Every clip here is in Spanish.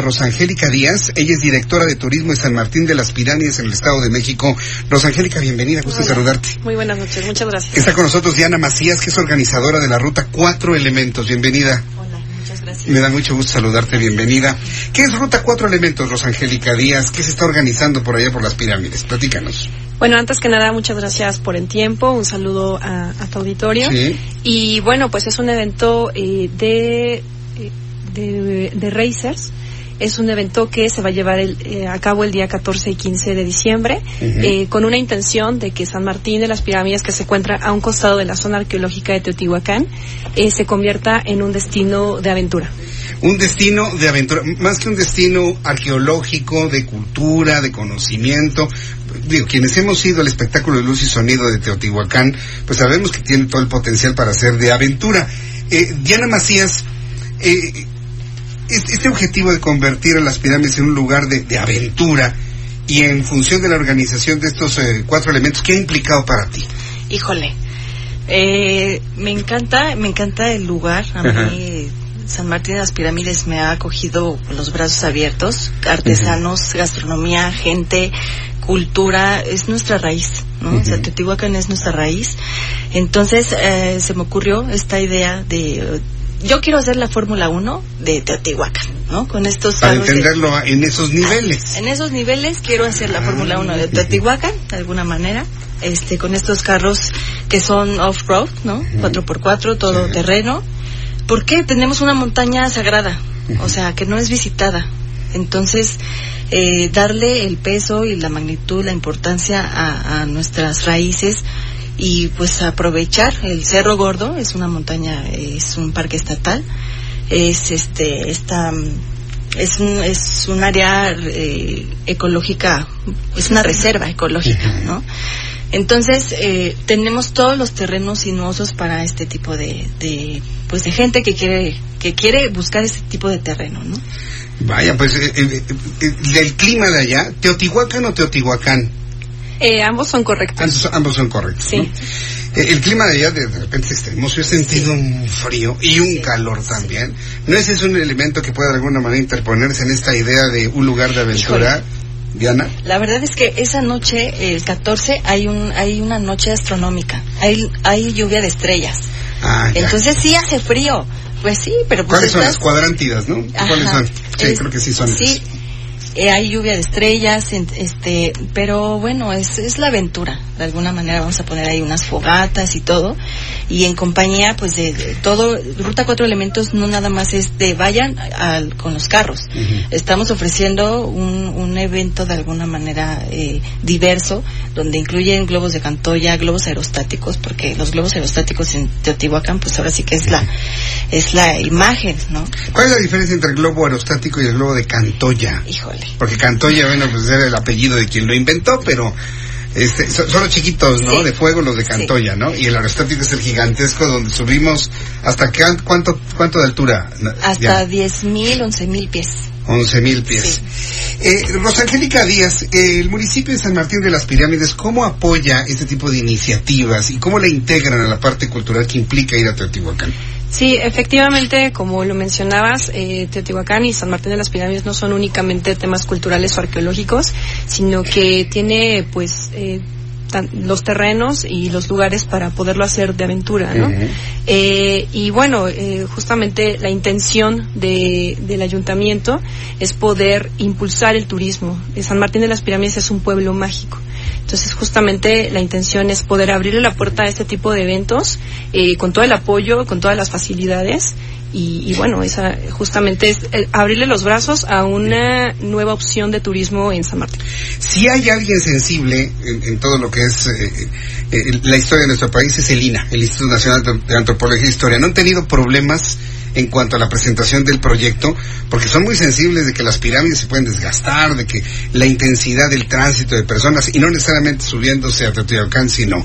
Rosangélica Díaz, ella es directora de turismo de San Martín de las Pirámides en el Estado de México. Rosangélica, bienvenida, gusto en saludarte. Muy buenas noches, muchas gracias. Está con nosotros Diana Macías, que es organizadora de la ruta Cuatro Elementos. Bienvenida. Hola, muchas gracias. Me da mucho gusto saludarte, bienvenida. ¿Qué es Ruta Cuatro Elementos, Rosangélica Díaz? ¿Qué se está organizando por allá por las pirámides? Platícanos. Bueno, antes que nada, muchas gracias por el tiempo, un saludo a, a tu auditorio. Sí. Y bueno, pues es un evento eh, de, eh, de, de racers. Es un evento que se va a llevar el, eh, a cabo el día 14 y 15 de diciembre, eh, con una intención de que San Martín de las Pirámides, que se encuentra a un costado de la zona arqueológica de Teotihuacán, eh, se convierta en un destino de aventura. Un destino de aventura, más que un destino arqueológico, de cultura, de conocimiento. Digo, quienes hemos ido al espectáculo de luz y sonido de Teotihuacán, pues sabemos que tiene todo el potencial para ser de aventura. Eh, Diana Macías, eh, este objetivo de convertir a las pirámides en un lugar de, de aventura y en función de la organización de estos eh, cuatro elementos, ¿qué ha implicado para ti? Híjole, eh, me encanta, me encanta el lugar. A Ajá. mí San Martín de las Pirámides me ha acogido con los brazos abiertos. Artesanos, gastronomía, gente, cultura, es nuestra raíz, ¿no? O sea. Teotihuacán es nuestra raíz. Entonces eh, se me ocurrió esta idea de yo quiero hacer la Fórmula 1 de Teotihuacán, ¿no? Con estos Para de- entenderlo en esos niveles. en esos niveles quiero hacer la Ah. Fórmula 1 de Teotihuacán, de alguna manera, este, con estos carros que son off-road, ¿no? 4x4, todo terreno. ¿Por qué? Tenemos una montaña sagrada, o sea, que no es visitada. Entonces, eh, darle el peso y la magnitud, la importancia a, a nuestras raíces y pues aprovechar el Cerro Gordo, es una montaña, es un parque estatal, es este, esta, es un, es un área eh, ecológica, es una reserva ecológica, ¿no? Entonces, eh, tenemos todos los terrenos sinuosos para este tipo de, de, pues de gente que quiere, que quiere buscar este tipo de terreno, ¿no? Vaya, pues eh, eh, eh, el clima de allá, Teotihuacán o Teotihuacán, Eh, ambos son correctos. ambos, ambos son correctos. Sí. ¿no? Eh, el clima de allá de, de repente es extremo, yo he sentido un frío y un calor también. ¿No ese es un elemento que puede de alguna manera interponerse en esta idea de un lugar de aventura, Diana? La verdad es que esa noche, el 14, hay un, hay una noche astronómica, hay, hay lluvia de estrellas. Ah. Entonces sí hace frío. Pues sí, pero pues ¿Cuáles son las cuadrántidas, no? ¿Cuáles Ajá. son? Sí, Es- creo que sí son. Sí, eh, hay lluvia de estrellas, este, pero bueno, es, es la aventura. De alguna manera vamos a poner ahí unas fogatas y todo. Y en compañía, pues de, de todo, Ruta Cuatro Elementos no nada más es de vayan al- con los carros. Estamos ofreciendo un, un evento de alguna manera eh, diverso, donde incluyen globos de cantoya, globos aerostáticos, porque los globos aerostáticos en Teotihuacán, pues ahora sí que es la, es la imagen, ¿no? ¿Cuál es la diferencia entre el globo aerostático y el globo de Cantoya? Híjole. Porque Cantoya, bueno, pues era el apellido de quien lo inventó, pero este, son, son los chiquitos, ¿no? Sí. De fuego los de Sí. Cantoya, ¿no? Y el aerostático es el gigantesco donde subimos hasta qué, cuánto, cuánto de altura? Hasta 10.000, 11.000 pies. 11 mil pies. Eh, Rosangélica Díaz, eh, el municipio de San Martín de las Pirámides, ¿cómo apoya este tipo de iniciativas y cómo la integran a la parte cultural que implica ir a Teotihuacán? Sí, efectivamente, como lo mencionabas, eh, Teotihuacán y San Martín de las Pirámides no son únicamente temas culturales o arqueológicos, sino que tiene, pues, eh, tan- los terrenos y los lugares para poderlo hacer de aventura, ¿no? Eh, y bueno, eh, justamente la intención de, del ayuntamiento es poder impulsar el turismo. San Martín de las Pirámides es un pueblo mágico. Entonces, justamente la intención es poder abrirle la puerta a este tipo de eventos eh, con todo el apoyo, con todas las facilidades. Y, y bueno, esa justamente es eh, abrirle los brazos a una nueva opción de turismo en San Martín. Si hay alguien sensible en, todo lo que es eh, eh, la historia de nuestro país es el INA, el Instituto Nacional de Antropología e Historia. ¿No han tenido problemas en cuanto a la presentación del proyecto, porque son muy sensibles de que las pirámides se pueden desgastar, de que la intensidad del tránsito de personas, y no necesariamente subiéndose a Teotihuacán, sino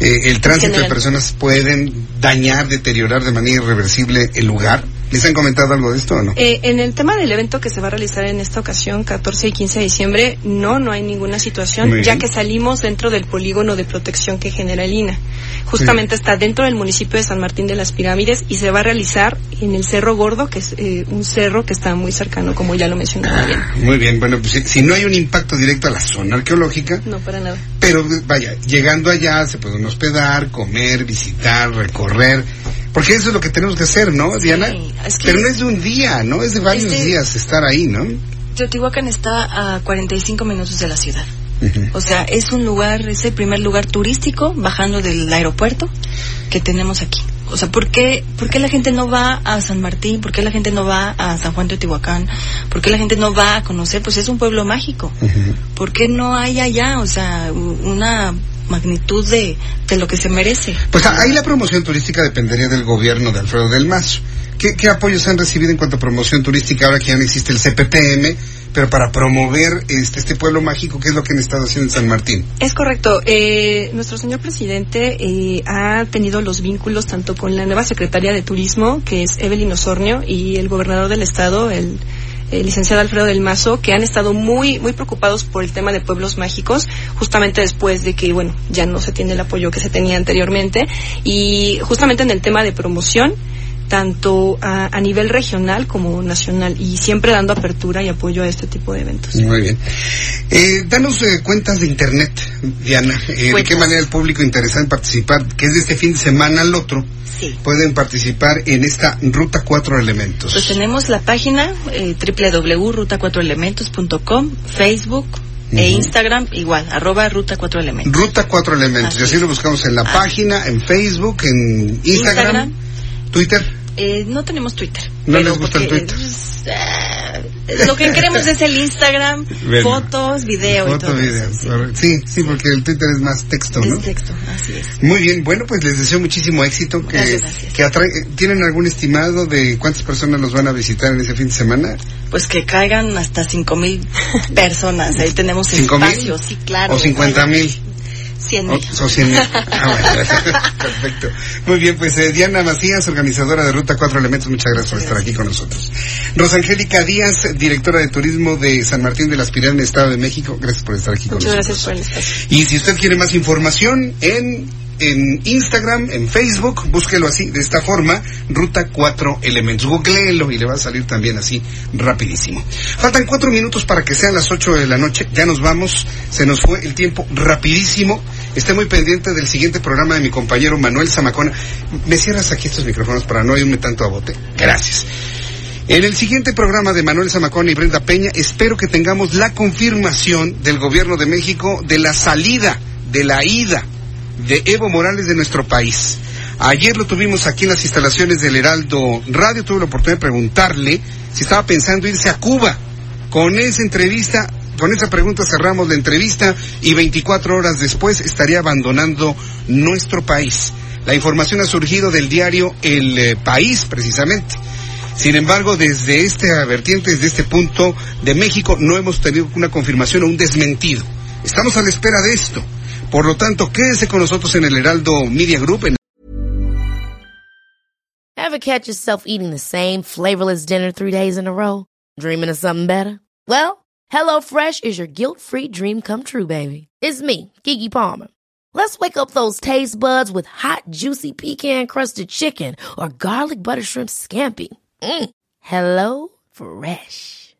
eh, el tránsito de personas pueden dañar, deteriorar de manera irreversible el lugar. ¿Les han comentado algo de esto o no? Eh, en el tema del evento que se va a realizar en esta ocasión, 14 y 15 de diciembre, no, no hay ninguna situación, ya que salimos dentro del polígono de protección que genera el INA. Justamente está dentro del municipio de San Martín de las Pirámides y se va a realizar en el Cerro Gordo, que es eh, un cerro que está muy cercano, como ya lo mencionaba bien. Muy bien, bueno, pues si, no hay un impacto directo a la zona arqueológica. No, para nada. Pero vaya, llegando allá se pueden hospedar, comer, visitar, recorrer porque eso es lo que tenemos que hacer, ¿no, Diana? Pero no es de un día, ¿no? Es de varios este días estar ahí, ¿no? Teotihuacán está a 45 minutos de la ciudad. O sea, es un lugar, es el primer lugar turístico bajando del aeropuerto que tenemos aquí. O sea, ¿por qué, ¿por qué la gente no va a San Martín? ¿Por qué la gente no va a San Juan de Teotihuacán? ¿Por qué la gente no va a conocer? Pues es un pueblo mágico. ¿Por qué no hay allá, o sea, una magnitud de, de lo que se merece. Pues ahí la promoción turística dependería del gobierno de Alfredo del Mazo. ¿Qué, ¿Qué, apoyos han recibido en cuanto a promoción turística ahora que ya no existe el CPTM? Pero para promover este, este pueblo mágico, ¿qué es lo que han estado haciendo en San Martín? Es correcto. Eh, nuestro señor presidente eh, ha tenido los vínculos tanto con la nueva secretaria de Turismo, que es Evelyn Osornio, y el gobernador del estado, el el licenciado Alfredo del Mazo, que han estado muy, muy preocupados por el tema de pueblos mágicos, justamente después de que, bueno, ya no se tiene el apoyo que se tenía anteriormente, y justamente en el tema de promoción, tanto a, nivel regional como nacional y siempre dando apertura y apoyo a este tipo de eventos. Muy bien. Eh, danos eh, cuentas de internet, Diana. Eh, ¿De qué manera el público interesado en participar? Que es de este fin de semana al otro pueden participar en esta Ruta 4 Elementos? Pues tenemos la página eh, www.ruta4elementos.com, Facebook, e Instagram igual, arroba Ruta 4 Elementos. Ruta 4 Elementos, y así lo buscamos en la página, en Facebook, en Instagram, Twitter. Eh, no tenemos Twitter. ¿No les gusta el Twitter? Eh, lo que queremos es el Instagram, fotos, video y todo sí. sí. porque el Twitter es más texto, ¿no? Es texto, así es. Muy bien, bueno, pues les deseo muchísimo éxito. Que, que ¿Tienen algún estimado de cuántas personas nos van a visitar en ese fin de semana? Pues que caigan hasta cinco mil personas. Ahí tenemos espacio, sí, claro. O cincuenta mil. 100 mil. Ah, perfecto. Muy bien, pues eh, Diana Macías, organizadora de Ruta 4 Elementos, muchas gracias por estar aquí con nosotros. Rosangélica Díaz, directora de turismo de San Martín de las Pirámides, Estado de México, gracias por estar aquí con nosotros. Muchas gracias por estar. Y si usted quiere más información, en en Instagram, en Facebook, búsquelo así, de esta forma, Ruta 4 Elementos. Googleelo y le va a salir también así, rapidísimo. Faltan cuatro minutos para que sean las ocho de la noche. Ya nos vamos, se nos fue el tiempo rapidísimo. Esté muy pendiente del siguiente programa de mi compañero Manuel Zamacona. ¿Me cierras aquí estos micrófonos para no irme tanto a bote? Gracias. En el siguiente programa de Manuel Zamacona y Brenda Peña, espero que tengamos la confirmación del gobierno de México de la salida, de la ida de Evo Morales de nuestro país. Ayer lo tuvimos aquí en las instalaciones del Heraldo Radio, tuve la oportunidad de preguntarle si estaba pensando irse a Cuba. Con esa entrevista, con esa pregunta cerramos la entrevista y 24 horas después estaría abandonando nuestro país. La información ha surgido del diario El eh, País, precisamente. Sin embargo, desde este vertiente, desde este punto de México, no hemos tenido una confirmación o un desmentido. Estamos a la espera de esto. Por lo tanto, quédese con nosotros en el Heraldo Media Group. En... Ever catch yourself eating the same flavorless dinner three days in a row? Dreaming of something better? Well, HelloFresh is your guilt-free dream come true, baby. It's me, Kiki Palmer. Let's wake up those taste buds with hot, juicy pecan-crusted chicken or garlic butter shrimp scampi. Mm. Hello Fresh.